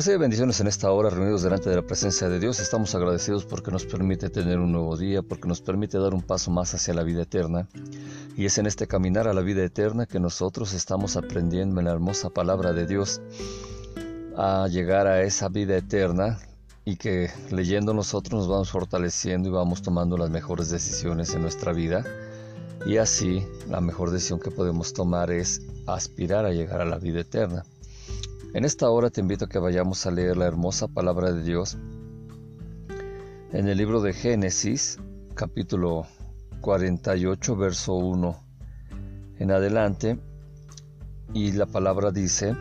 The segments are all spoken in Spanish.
Recibe bendiciones en esta hora, reunidos delante de la presencia de Dios. Estamos agradecidos porque nos permite tener un nuevo día, porque nos permite dar un paso más hacia la vida eterna. Y es en este caminar a la vida eterna que nosotros estamos aprendiendo en la hermosa palabra de Dios a llegar a esa vida eterna y que leyendo nosotros nos vamos fortaleciendo y vamos tomando las mejores decisiones en nuestra vida. Y así la mejor decisión que podemos tomar es aspirar a llegar a la vida eterna. En esta hora te invito a que vayamos a leer la hermosa palabra de Dios en el libro de Génesis, capítulo 48, verso 1 en adelante, y la palabra dice,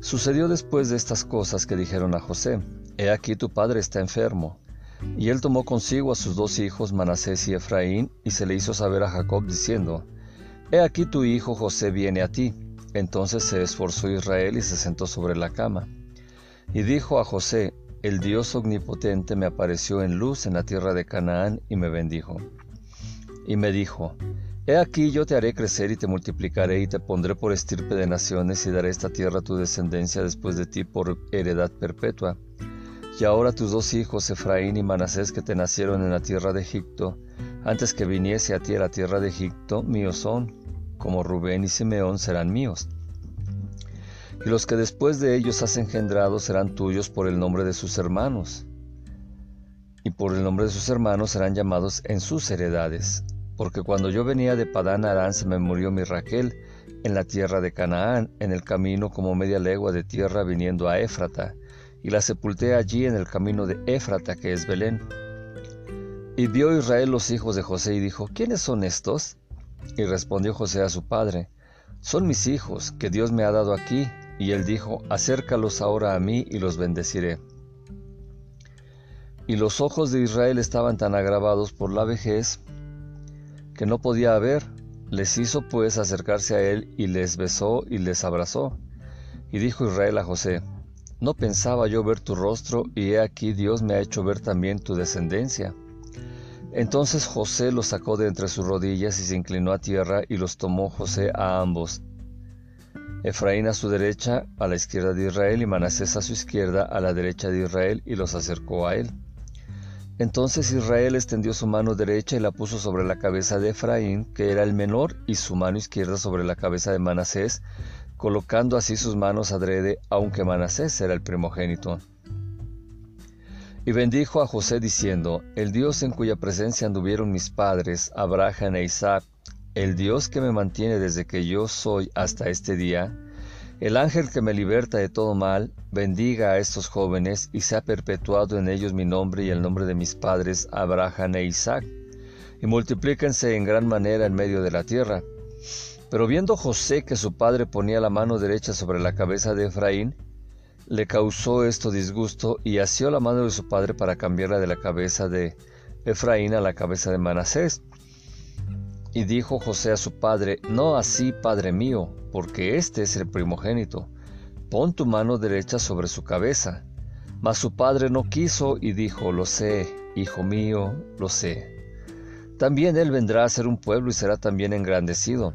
Sucedió después de estas cosas que dijeron a José, He aquí tu padre está enfermo. Y él tomó consigo a sus dos hijos, Manasés y Efraín, y se le hizo saber a Jacob diciendo, He aquí tu hijo José viene a ti. Entonces se esforzó Israel y se sentó sobre la cama. Y dijo a José, el Dios omnipotente me apareció en luz en la tierra de Canaán y me bendijo. Y me dijo, He aquí yo te haré crecer y te multiplicaré y te pondré por estirpe de naciones y daré esta tierra a tu descendencia después de ti por heredad perpetua. Y ahora tus dos hijos, Efraín y Manasés, que te nacieron en la tierra de Egipto, antes que viniese a ti a la tierra de Egipto, míos son, como Rubén y Simeón serán míos. Y los que después de ellos has engendrado serán tuyos por el nombre de sus hermanos. Y por el nombre de sus hermanos serán llamados en sus heredades. Porque cuando yo venía de Padán Arán se me murió mi Raquel en la tierra de Canaán, en el camino como media legua de tierra viniendo a Éfrata, y la sepulté allí en el camino de Éfrata, que es Belén. Y vio Israel los hijos de José y dijo, ¿quiénes son estos? Y respondió José a su padre, Son mis hijos, que Dios me ha dado aquí. Y él dijo, Acércalos ahora a mí y los bendeciré. Y los ojos de Israel estaban tan agravados por la vejez que no podía ver. Les hizo pues acercarse a él y les besó y les abrazó. Y dijo Israel a José, No pensaba yo ver tu rostro, y he aquí Dios me ha hecho ver también tu descendencia. Entonces José los sacó de entre sus rodillas y se inclinó a tierra y los tomó José a ambos. Efraín a su derecha, a la izquierda de Israel, y Manasés a su izquierda, a la derecha de Israel, y los acercó a él. Entonces Israel extendió su mano derecha y la puso sobre la cabeza de Efraín, que era el menor, y su mano izquierda sobre la cabeza de Manasés, colocando así sus manos adrede, aunque Manasés era el primogénito. Y bendijo a José diciendo, El Dios en cuya presencia anduvieron mis padres, Abraham e Isaac, el Dios que me mantiene desde que yo soy hasta este día, el ángel que me liberta de todo mal, bendiga a estos jóvenes y sea perpetuado en ellos mi nombre y el nombre de mis padres, Abraham e Isaac, y multiplíquense en gran manera en medio de la tierra. Pero viendo José que su padre ponía la mano derecha sobre la cabeza de Efraín, le causó esto disgusto y asió la mano de su padre para cambiarla de la cabeza de Efraín a la cabeza de Manasés. Y dijo José a su padre, No así, padre mío, porque este es el primogénito. Pon tu mano derecha sobre su cabeza. Mas su padre no quiso y dijo, Lo sé, hijo mío, lo sé. También él vendrá a ser un pueblo y será también engrandecido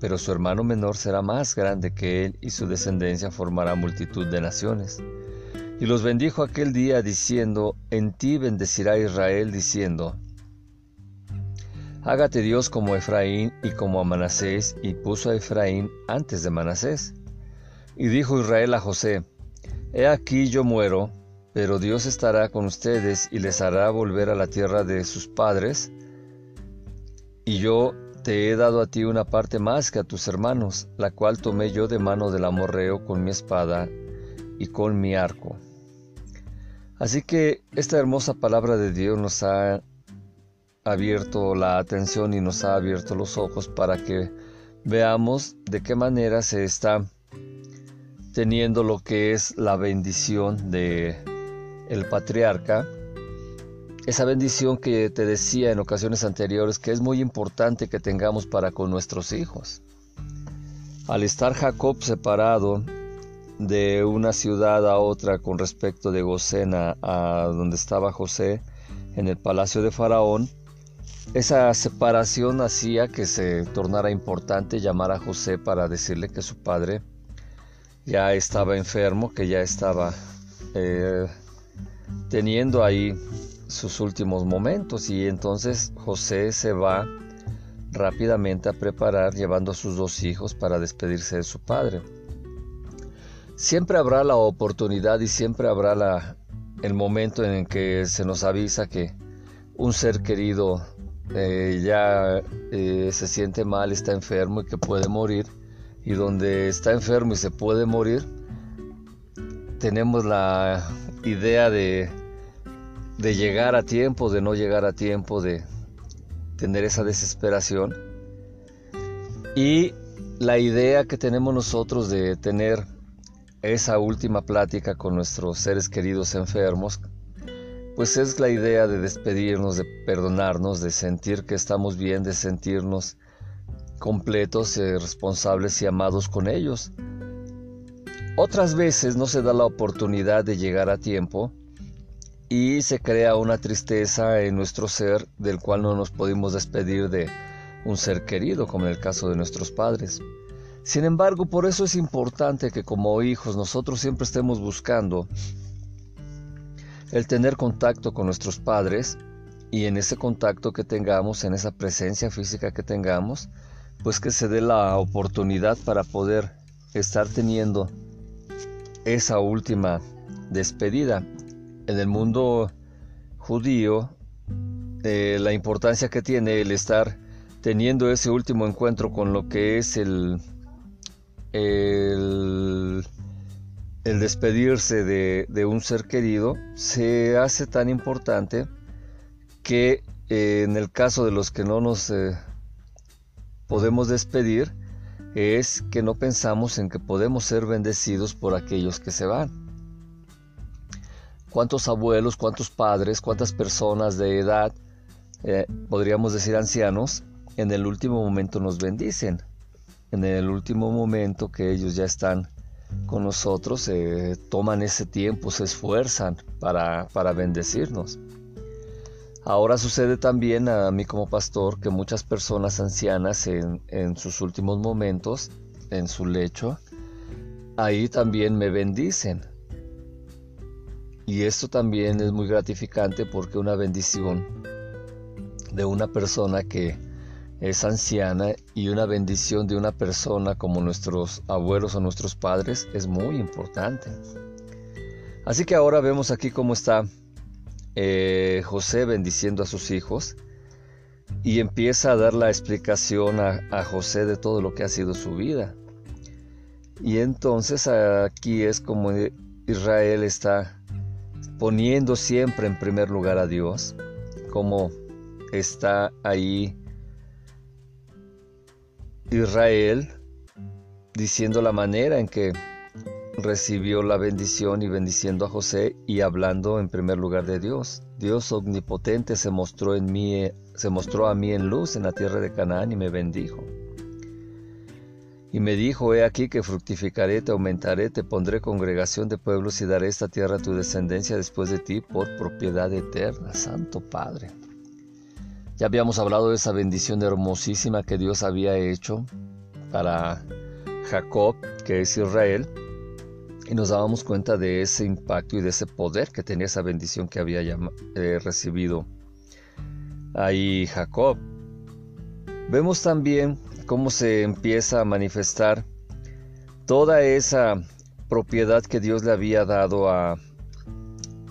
pero su hermano menor será más grande que él y su descendencia formará multitud de naciones. Y los bendijo aquel día diciendo, en ti bendecirá Israel diciendo, Hágate Dios como Efraín y como a Manasés, y puso a Efraín antes de Manasés. Y dijo Israel a José, He aquí yo muero, pero Dios estará con ustedes y les hará volver a la tierra de sus padres, y yo te he dado a ti una parte más que a tus hermanos, la cual tomé yo de mano del amorreo con mi espada y con mi arco. Así que esta hermosa palabra de Dios nos ha abierto la atención y nos ha abierto los ojos para que veamos de qué manera se está teniendo lo que es la bendición de el patriarca esa bendición que te decía en ocasiones anteriores que es muy importante que tengamos para con nuestros hijos. Al estar Jacob separado de una ciudad a otra con respecto de Gosena a donde estaba José en el palacio de Faraón, esa separación hacía que se tornara importante llamar a José para decirle que su padre ya estaba enfermo, que ya estaba eh, teniendo ahí sus últimos momentos y entonces José se va rápidamente a preparar llevando a sus dos hijos para despedirse de su padre. Siempre habrá la oportunidad y siempre habrá la, el momento en que se nos avisa que un ser querido eh, ya eh, se siente mal, está enfermo y que puede morir. Y donde está enfermo y se puede morir, tenemos la idea de, de llegar a tiempo, de no llegar a tiempo, de tener esa desesperación. Y la idea que tenemos nosotros de tener esa última plática con nuestros seres queridos enfermos, pues es la idea de despedirnos, de perdonarnos, de sentir que estamos bien, de sentirnos completos, eh, responsables y amados con ellos. Otras veces no se da la oportunidad de llegar a tiempo y se crea una tristeza en nuestro ser del cual no nos podemos despedir de un ser querido, como en el caso de nuestros padres. Sin embargo, por eso es importante que como hijos nosotros siempre estemos buscando el tener contacto con nuestros padres y en ese contacto que tengamos, en esa presencia física que tengamos, pues que se dé la oportunidad para poder estar teniendo esa última despedida. En el mundo judío, eh, la importancia que tiene el estar teniendo ese último encuentro con lo que es el, el, despedirse de, un ser querido se hace tan importante que eh, en el caso de los que no nos eh, podemos despedir, es que no pensamos en que podemos ser bendecidos por aquellos que se van. ¿Cuántos abuelos, cuántos padres, cuántas personas de edad, eh, podríamos decir ancianos, en el último momento nos bendicen? En el último momento que ellos ya están con nosotros, eh, toman ese tiempo, se esfuerzan para, para bendecirnos. Ahora sucede también a mí como pastor que muchas personas ancianas en, sus últimos momentos, en su lecho, ahí también me bendicen. Y esto también es muy gratificante porque una bendición de una persona que es anciana y una bendición de una persona como nuestros abuelos o nuestros padres es muy importante. Así que ahora vemos aquí cómo está eh, José bendiciendo a sus hijos y empieza a dar la explicación a, José de todo lo que ha sido su vida. Y entonces aquí es como Israel está poniendo siempre en primer lugar a Dios, como está ahí Israel diciendo la manera en que recibió la bendición y bendiciendo a José y hablando en primer lugar de Dios. Dios omnipotente se mostró en mí, se mostró a mí en luz en la tierra de Canaán y me bendijo. Y me dijo, he aquí que fructificaré, te aumentaré, te pondré congregación de pueblos y daré esta tierra a tu descendencia después de ti por propiedad eterna, Santo Padre. Ya habíamos hablado de esa bendición hermosísima que Dios había hecho para Jacob, que es Israel, y nos dábamos cuenta de ese impacto y de ese poder que tenía esa bendición que había eh, recibido ahí Jacob. Vemos también cómo se empieza a manifestar toda esa propiedad que Dios le había dado a,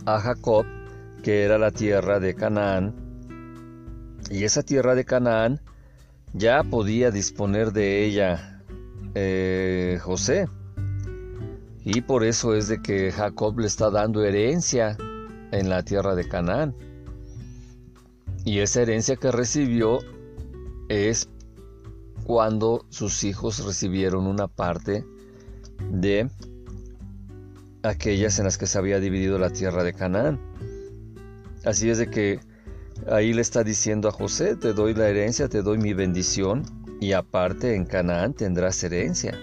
Jacob, que era la tierra de Canaán. Y esa tierra de Canaán ya podía disponer de ella eh, José. Y por eso es de que Jacob le está dando herencia en la tierra de Canaán. Y esa herencia que recibió es cuando sus hijos recibieron una parte de aquellas en las que se había dividido la tierra de Canaán. Así es de que ahí le está diciendo a José, te doy la herencia, te doy mi bendición, y aparte en Canaán tendrás herencia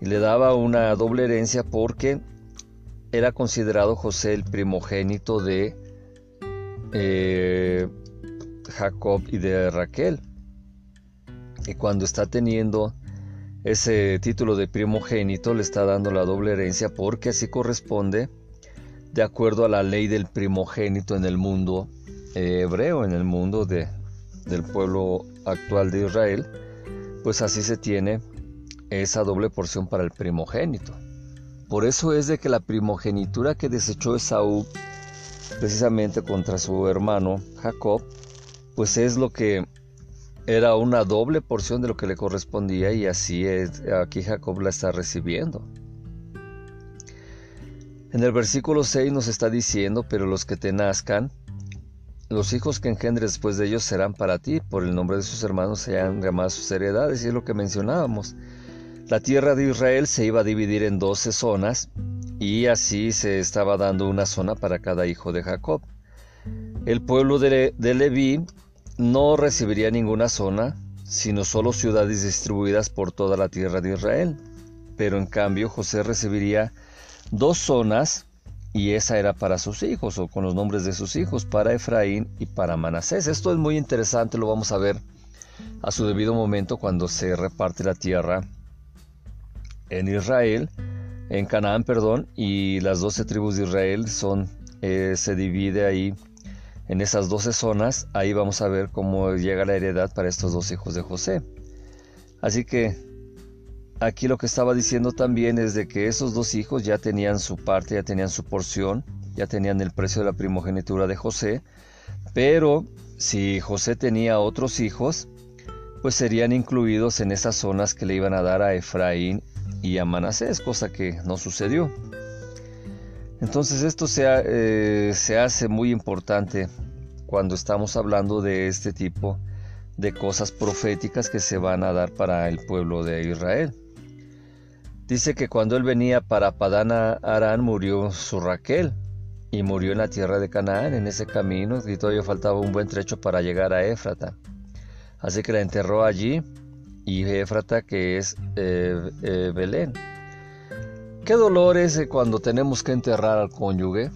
y le daba una doble herencia porque era considerado José el primogénito de eh, Jacob y de Raquel. Y cuando está teniendo ese título de primogénito le está dando la doble herencia porque así corresponde de acuerdo a la ley del primogénito en el mundo eh, hebreo, en el mundo de, del pueblo actual de Israel, pues así se tiene esa doble porción para el primogénito. Por eso es de que la primogenitura que desechó Esaú precisamente contra su hermano Jacob, pues es lo que era una doble porción de lo que le correspondía y así es, aquí Jacob la está recibiendo. En el versículo 6 nos está diciendo, pero los que te nazcan, los hijos que engendres después de ellos serán para ti, por el nombre de sus hermanos sean llamadas sus heredades, y es lo que mencionábamos. La tierra de Israel se iba a dividir en doce zonas, y así se estaba dando una zona para cada hijo de Jacob. El pueblo de, de Leví no recibiría ninguna zona, sino solo ciudades distribuidas por toda la tierra de Israel. Pero en cambio José recibiría dos zonas y esa era para sus hijos o con los nombres de sus hijos, para Efraín y para Manasés. Esto es muy interesante, lo vamos a ver a su debido momento cuando se reparte la tierra en Israel, en Canaán, perdón, y las doce tribus de Israel son, eh, se divide ahí en esas doce zonas, ahí vamos a ver cómo llega la heredad para estos dos hijos de José. Así que aquí lo que estaba diciendo también es de que esos dos hijos ya tenían su parte, ya tenían su porción, ya tenían el precio de la primogenitura de José, pero si José tenía otros hijos, pues serían incluidos en esas zonas que le iban a dar a Efraín y a Manasés, cosa que no sucedió. Entonces esto se, eh, se hace muy importante cuando estamos hablando de este tipo de cosas proféticas que se van a dar para el pueblo de Israel. Dice que cuando él venía para Padana Arán murió su Raquel y murió en la tierra de Canaán en ese camino y todavía faltaba un buen trecho para llegar a Éfrata. Así que la enterró allí y Éfrata que es eh, eh, Belén. Qué dolor es cuando tenemos que enterrar al cónyuge,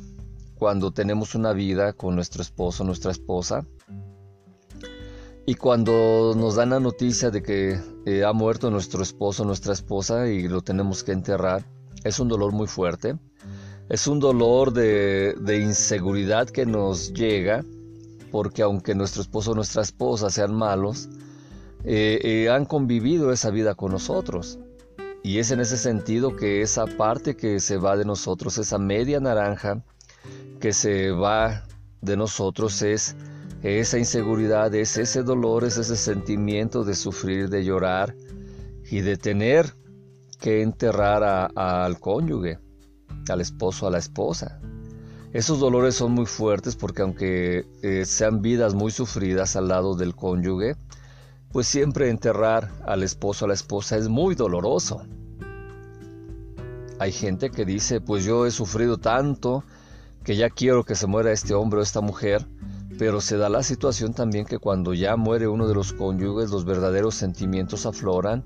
cuando tenemos una vida con nuestro esposo, nuestra esposa, y cuando nos dan la noticia de que eh, ha muerto nuestro esposo, nuestra esposa, y lo tenemos que enterrar, es un dolor muy fuerte. Es un dolor de, inseguridad que nos llega, porque aunque nuestro esposo o nuestra esposa sean malos, eh, eh, han convivido esa vida con nosotros. Y es en ese sentido que esa parte que se va de nosotros, esa media naranja que se va de nosotros es esa inseguridad, es ese dolor, es ese sentimiento de sufrir, de llorar y de tener que enterrar al cónyuge, al esposo, a la esposa. Esos dolores son muy fuertes porque aunque eh, sean vidas muy sufridas al lado del cónyuge, pues siempre enterrar al esposo a la esposa es muy doloroso. Hay gente que dice, pues yo he sufrido tanto que ya quiero que se muera este hombre o esta mujer, pero se da la situación también que cuando ya muere uno de los cónyuges los verdaderos sentimientos afloran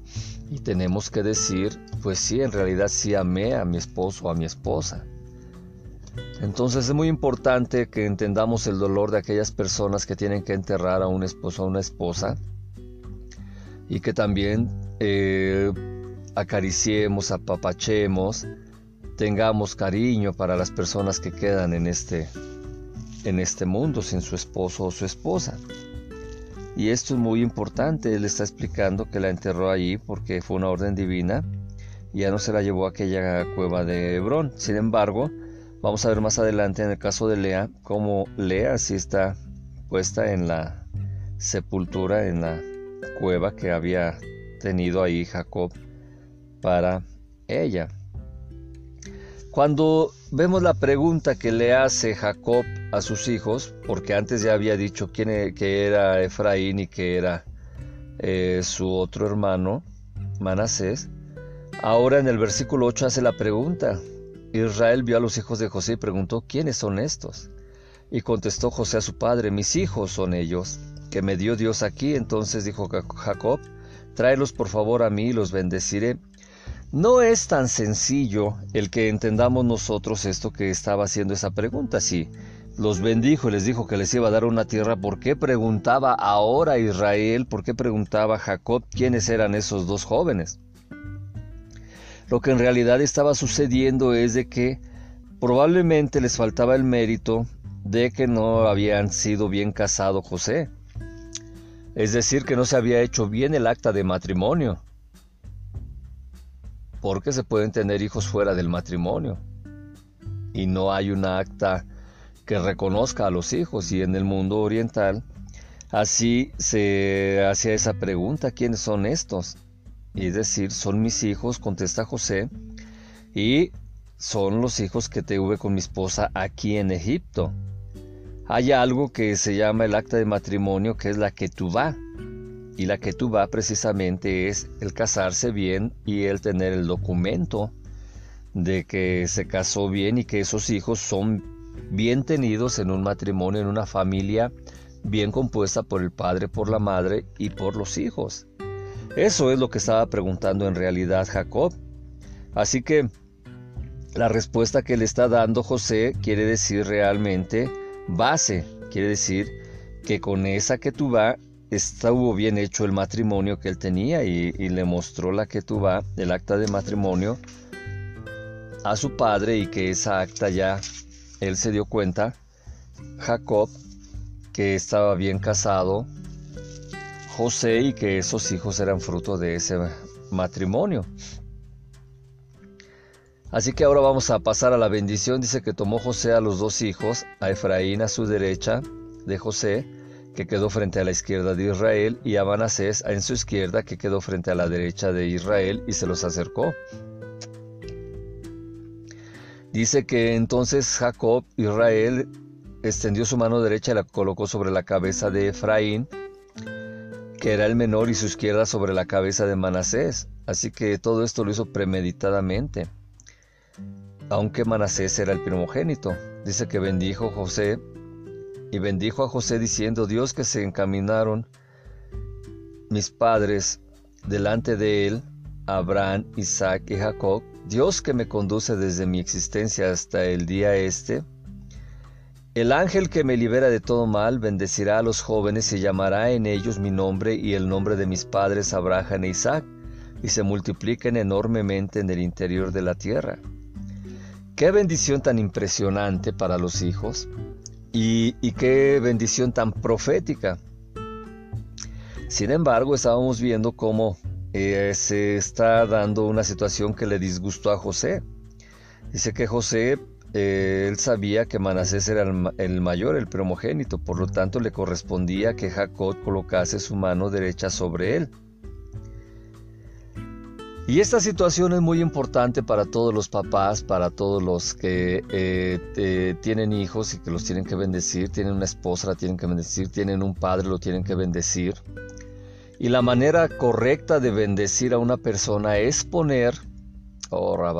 y tenemos que decir, pues sí, en realidad sí amé a mi esposo o a mi esposa. Entonces es muy importante que entendamos el dolor de aquellas personas que tienen que enterrar a un esposo o a una esposa y que también eh, acariciemos, apapachemos, tengamos cariño para las personas que quedan en este, en este mundo sin su esposo o su esposa. Y esto es muy importante, él está explicando que la enterró allí porque fue una orden divina y ya no se la llevó a aquella cueva de Hebrón. Sin embargo, vamos a ver más adelante en el caso de Lea, cómo Lea sí está puesta en la sepultura, en la cueva que había tenido ahí Jacob para ella. Cuando vemos la pregunta que le hace Jacob a sus hijos, porque antes ya había dicho quién e, que era Efraín y que era eh, su otro hermano, Manasés, ahora en el versículo 8 hace la pregunta. Israel vio a los hijos de José y preguntó, ¿quiénes son estos? Y contestó José a su padre, mis hijos son ellos que me dio Dios aquí. Entonces dijo Jacob, tráelos por favor a mí y los bendeciré. No es tan sencillo el que entendamos nosotros esto que estaba haciendo esa pregunta. Si los bendijo y les dijo que les iba a dar una tierra, ¿por qué preguntaba ahora Israel? ¿Por qué preguntaba Jacob quiénes eran esos dos jóvenes? Lo que en realidad estaba sucediendo es de que probablemente les faltaba el mérito de que no habían sido bien casado José. Es decir, que no se había hecho bien el acta de matrimonio. Porque se pueden tener hijos fuera del matrimonio. Y no hay una acta que reconozca a los hijos. Y en el mundo oriental, así se hacía esa pregunta, ¿quiénes son estos? Y decir, son mis hijos, contesta José, y son los hijos que tuve con mi esposa aquí en Egipto. Hay algo que se llama el acta de matrimonio, que es la que tú va. Y la que tú va precisamente es el casarse bien y el tener el documento de que se casó bien y que esos hijos son bien tenidos en un matrimonio, en una familia bien compuesta por el padre, por la madre y por los hijos. Eso es lo que estaba preguntando en realidad Jacob. Así que la respuesta que le está dando José quiere decir realmente base, quiere decir que con esa que tú va estuvo bien hecho el matrimonio que él tenía y, le mostró la que tú el acta de matrimonio, a su padre y que esa acta ya él se dio cuenta, Jacob, que estaba bien casado, José y que esos hijos eran fruto de ese matrimonio. Así que ahora vamos a pasar a la bendición. Dice que tomó José a los dos hijos, a Efraín a su derecha de José, que quedó frente a la izquierda de Israel, y a Manasés en su izquierda, que quedó frente a la derecha de Israel, y se los acercó. Dice que entonces Jacob, Israel, extendió su mano derecha y la colocó sobre la cabeza de Efraín, que era el menor, y su izquierda sobre la cabeza de Manasés. Así que todo esto lo hizo premeditadamente. Aunque Manasés era el primogénito, dice que bendijo José y bendijo a José diciendo, Dios que se encaminaron mis padres delante de él, Abraham, Isaac y Jacob, Dios que me conduce desde mi existencia hasta el día este, el ángel que me libera de todo mal bendecirá a los jóvenes y llamará en ellos mi nombre y el nombre de mis padres Abraham e Isaac, y se multipliquen enormemente en el interior de la tierra. Qué bendición tan impresionante para los hijos y, qué bendición tan profética. Sin embargo, estábamos viendo cómo eh, se está dando una situación que le disgustó a José. Dice que José, eh, él sabía que Manasés era el, mayor, el primogénito, por lo tanto le correspondía que Jacob colocase su mano derecha sobre él. Y esta situación es muy importante para todos los papás, para todos los que eh, tienen hijos y que los tienen que bendecir, tienen una esposa, la tienen que bendecir, tienen un padre, lo tienen que bendecir. Y la manera correcta de bendecir a una persona es poner oh, oh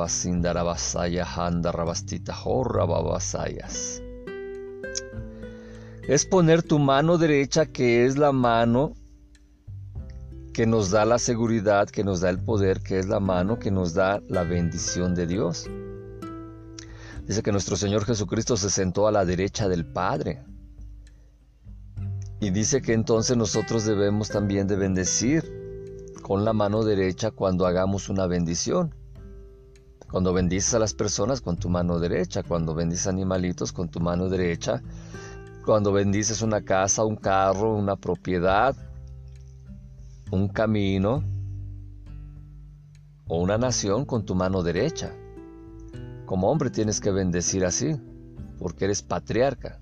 Es poner tu mano derecha, que es la mano que nos da la seguridad, que nos da el poder, que es la mano que nos da la bendición de Dios. Dice que nuestro Señor Jesucristo se sentó a la derecha del Padre. Y dice que entonces nosotros debemos también de bendecir con la mano derecha cuando hagamos una bendición. Cuando bendices a las personas con tu mano derecha, cuando bendices animalitos con tu mano derecha, cuando bendices una casa, un carro, una propiedad, un camino o una nación con tu mano derecha. Como hombre tienes que bendecir así, porque eres patriarca.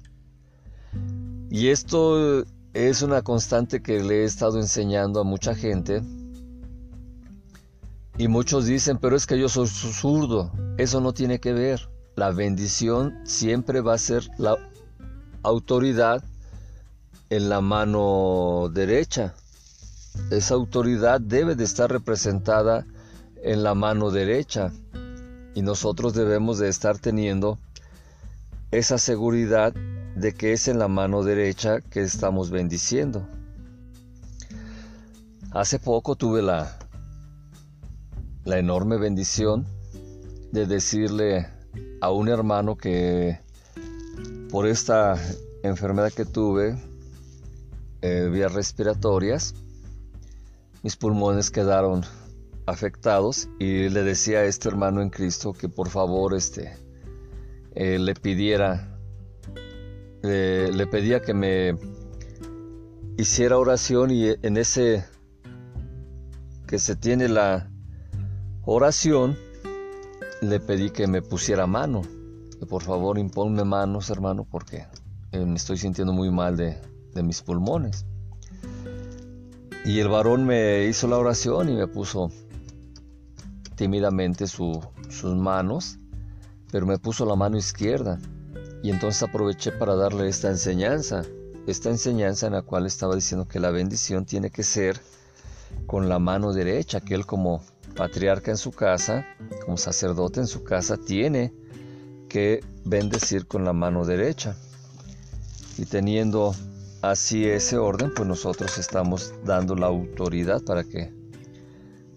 Y esto es una constante que le he estado enseñando a mucha gente. Y muchos dicen, pero es que yo soy zurdo. Eso no tiene que ver. La bendición siempre va a ser la autoridad en la mano derecha. Esa autoridad debe de estar representada en la mano derecha. Y nosotros debemos de estar teniendo esa seguridad de que es en la mano derecha que estamos bendiciendo. Hace poco tuve la, la enorme bendición de decirle a un hermano que por esta enfermedad que tuve, eh, vías respiratorias, mis pulmones quedaron afectados y le decía a este hermano en Cristo que por favor este, eh, le pidiera, le pedía que me hiciera oración y en ese que se tiene la oración, le pedí que me pusiera mano, por favor imponme manos hermano porque eh, me estoy sintiendo muy mal de, de mis pulmones. Y el varón me hizo la oración y me puso tímidamente sus manos, pero me puso la mano izquierda. Y entonces aproveché para darle esta enseñanza, esta enseñanza en la cual estaba diciendo que la bendición tiene que ser con la mano derecha, que él como patriarca en su casa, como sacerdote en su casa, tiene que bendecir con la mano derecha. Y teniendo así ese orden, pues nosotros estamos dando la autoridad para que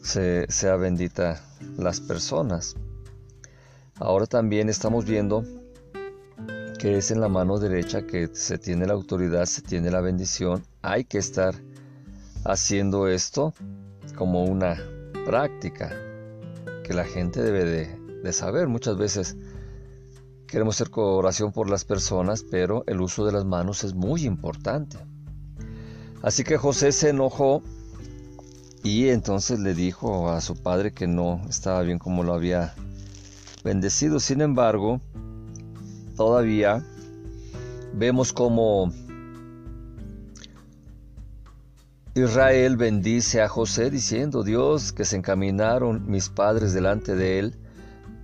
se, sea bendita las personas. Ahora también estamos viendo que es en la mano derecha que se tiene la autoridad, se tiene la bendición. Hay que estar haciendo esto como una práctica que la gente debe de, de saber. Muchas veces queremos hacer oración por las personas, pero el uso de las manos es muy importante. Así que José se enojó y entonces le dijo a su padre que no estaba bien como lo había bendecido. Sin embargo, todavía vemos como Israel bendice a José diciendo, Dios, que se encaminaron mis padres delante de él,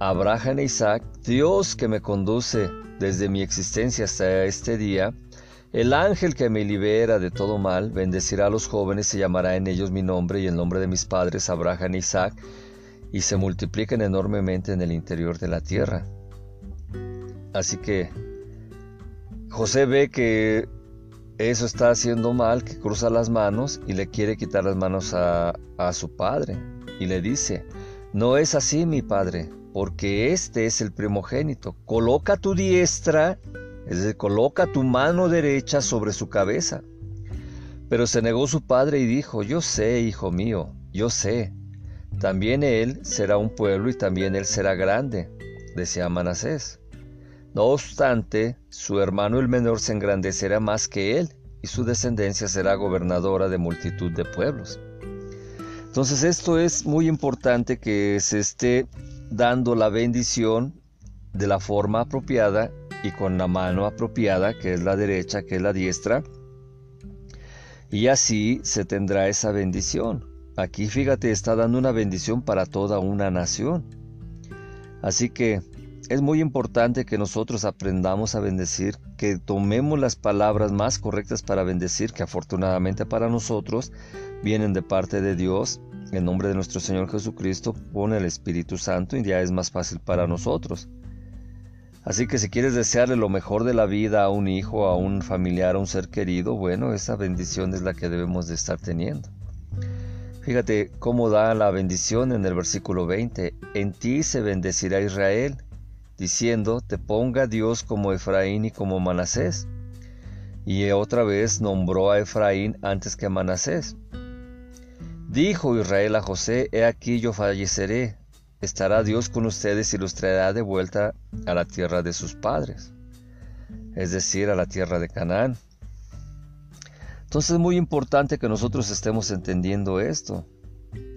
Abraham e Isaac, Dios que me conduce desde mi existencia hasta este día, el ángel que me libera de todo mal bendecirá a los jóvenes y llamará en ellos mi nombre y el nombre de mis padres Abraham e Isaac, y se multipliquen enormemente en el interior de la tierra. Así que José ve que eso está haciendo mal, que cruza las manos y le quiere quitar las manos a su padre. Y le dice, no es así mi padre, porque este es el primogénito. Coloca tu diestra es decir, coloca tu mano derecha sobre su cabeza. Pero se negó su padre y dijo, yo sé, hijo mío, yo sé. También él será un pueblo y también él será grande, decía Manasés. No obstante, su hermano el menor se engrandecerá más que él, y su descendencia será gobernadora de multitud de pueblos. Entonces esto es muy importante que se esté dando la bendición de la forma apropiada y con la mano apropiada, que es la derecha, que es la diestra, y así se tendrá esa bendición. Aquí fíjate, está dando una bendición para toda una nación. Así que es muy importante que nosotros aprendamos a bendecir, que tomemos las palabras más correctas para bendecir, que afortunadamente para nosotros vienen de parte de Dios, en nombre de nuestro Señor Jesucristo, pone el Espíritu Santo y ya es más fácil para nosotros. Así que si quieres desearle lo mejor de la vida a un hijo, a un familiar, a un ser querido, bueno, esa bendición es la que debemos de estar teniendo. Fíjate cómo da la bendición en el versículo 20. En ti se bendecirá Israel, diciendo, te ponga Dios como Efraín y como Manasés. Y otra vez nombró a Efraín antes que a Manasés. Dijo Israel a José, he aquí yo falleceré, estará Dios con ustedes y los traerá de vuelta a la tierra de sus padres, es decir, a la tierra de Canaán. Entonces es muy importante que nosotros estemos entendiendo esto,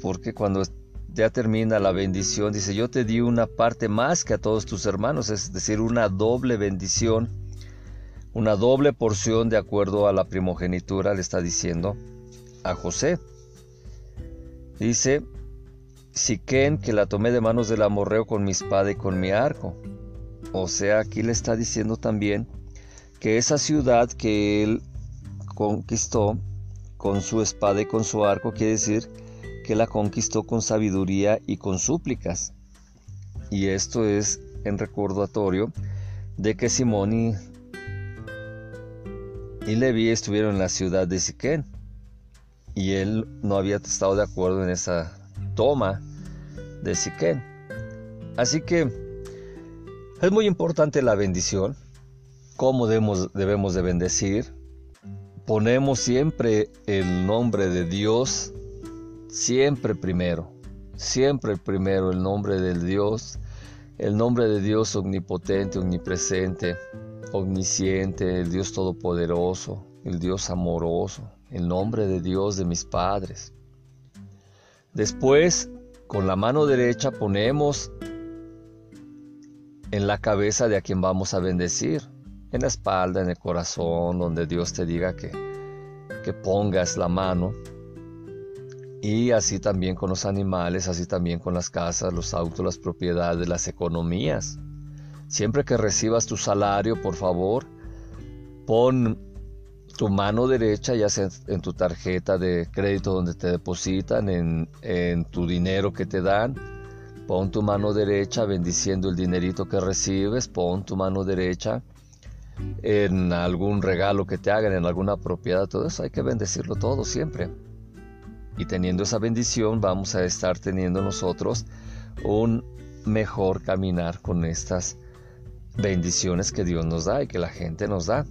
porque cuando ya termina la bendición, dice, yo te di una parte más que a todos tus hermanos, es decir, una doble bendición, una doble porción de acuerdo a la primogenitura, le está diciendo a José. Dice, Siquén, que la tomé de manos del amorreo con mi espada y con mi arco. O sea, aquí le está diciendo también que esa ciudad que él conquistó con su espada y con su arco, quiere decir que la conquistó con sabiduría y con súplicas. Y esto es en recordatorio de que Simón y, y estuvieron en la ciudad de Siquén. Y él no había estado de acuerdo en esa toma de Siquén. Así que es muy importante la bendición, cómo debemos, debemos de bendecir. Ponemos siempre el nombre de Dios, siempre primero. siempre primero, el nombre del Dios, el nombre de Dios omnipotente, omnipresente, omnisciente, el Dios todopoderoso, el Dios amoroso, el nombre de Dios de mis padres. Después, con la mano derecha ponemos en la cabeza de a quien vamos a bendecir, en la espalda, en el corazón, donde Dios te diga que, que pongas la mano. Y así también con los animales, así también con las casas, los autos, las propiedades, las economías. Siempre que recibas tu salario, por favor, pon tu mano derecha, ya sea en tu tarjeta de crédito donde te depositan, en, en tu dinero que te dan, pon tu mano derecha bendiciendo el dinerito que recibes, pon tu mano derecha en algún regalo que te hagan, en alguna propiedad, todo eso hay que bendecirlo todo siempre. Y teniendo esa bendición vamos a estar teniendo nosotros un mejor caminar con estas bendiciones que Dios nos da y que la gente nos da.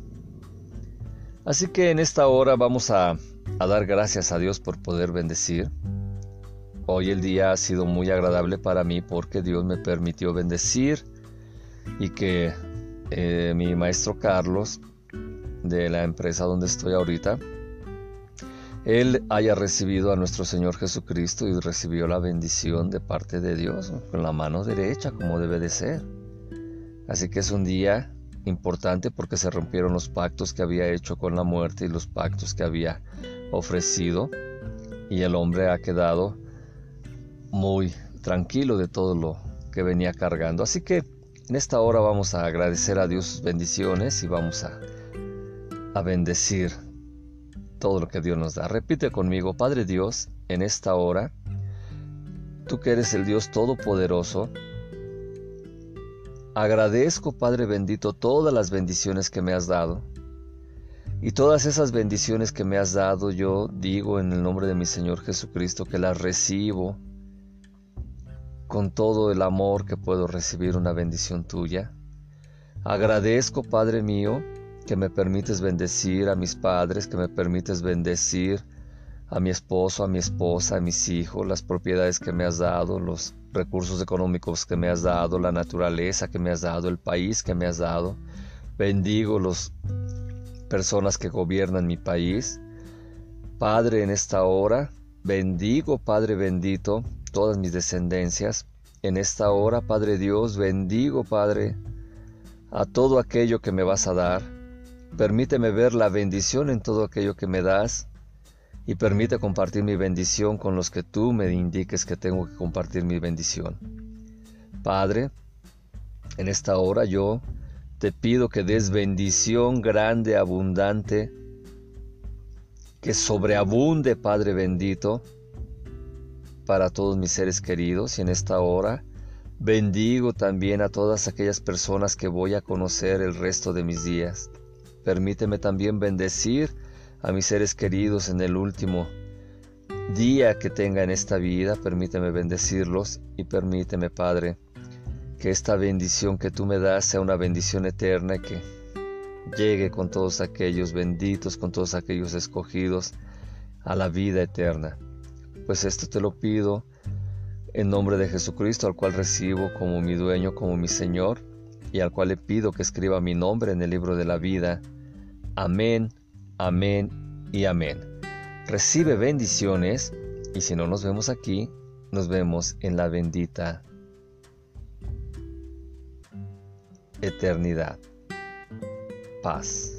Así que en esta hora vamos a, dar gracias a Dios por poder bendecir. Hoy el día ha sido muy agradable para mí porque Dios me permitió bendecir y que eh, mi maestro Carlos de la empresa donde estoy ahorita él haya recibido a nuestro Señor Jesucristo y recibió la bendición de parte de Dios con la mano derecha como debe de ser. Así que es un día importante porque se rompieron los pactos que había hecho con la muerte y los pactos que había ofrecido y el hombre ha quedado muy tranquilo de todo lo que venía cargando. Así que en esta hora vamos a agradecer a Dios sus bendiciones y vamos a, a bendecir todo lo que Dios nos da. Repite conmigo, Padre Dios, en esta hora, tú que eres el Dios Todopoderoso, agradezco, Padre bendito, todas las bendiciones que me has dado. Y todas esas bendiciones que me has dado, yo digo en el nombre de mi Señor Jesucristo que las recibo con todo el amor que puedo recibir una bendición tuya. Agradezco, Padre mío, que me permites bendecir a mis padres, que me permites bendecir a mi esposo, a mi esposa, a mis hijos, las propiedades que me has dado, los recursos económicos que me has dado, la naturaleza que me has dado, el país que me has dado. Bendigo las personas que gobiernan mi país. Padre, en esta hora, bendigo, Padre bendito, todas mis descendencias. En esta hora, Padre Dios, bendigo, Padre, a todo aquello que me vas a dar Permíteme ver la bendición en todo aquello que me das y permite compartir mi bendición con los que tú me indiques que tengo que compartir mi bendición. Padre, en esta hora yo te pido que des bendición grande, abundante, que sobreabunde, Padre bendito, para todos mis seres queridos y en esta hora bendigo también a todas aquellas personas que voy a conocer el resto de mis días. Permíteme también bendecir a mis seres queridos en el último día que tenga en esta vida. Permíteme bendecirlos y permíteme, Padre, que esta bendición que tú me das sea una bendición eterna y que llegue con todos aquellos benditos, con todos aquellos escogidos a la vida eterna. Pues esto te lo pido en nombre de Jesucristo, al cual recibo como mi dueño, como mi Señor, y al cual le pido que escriba mi nombre en el libro de la vida Amén, amén y amén. Recibe bendiciones y si no nos vemos aquí, nos vemos en la bendita eternidad. Paz.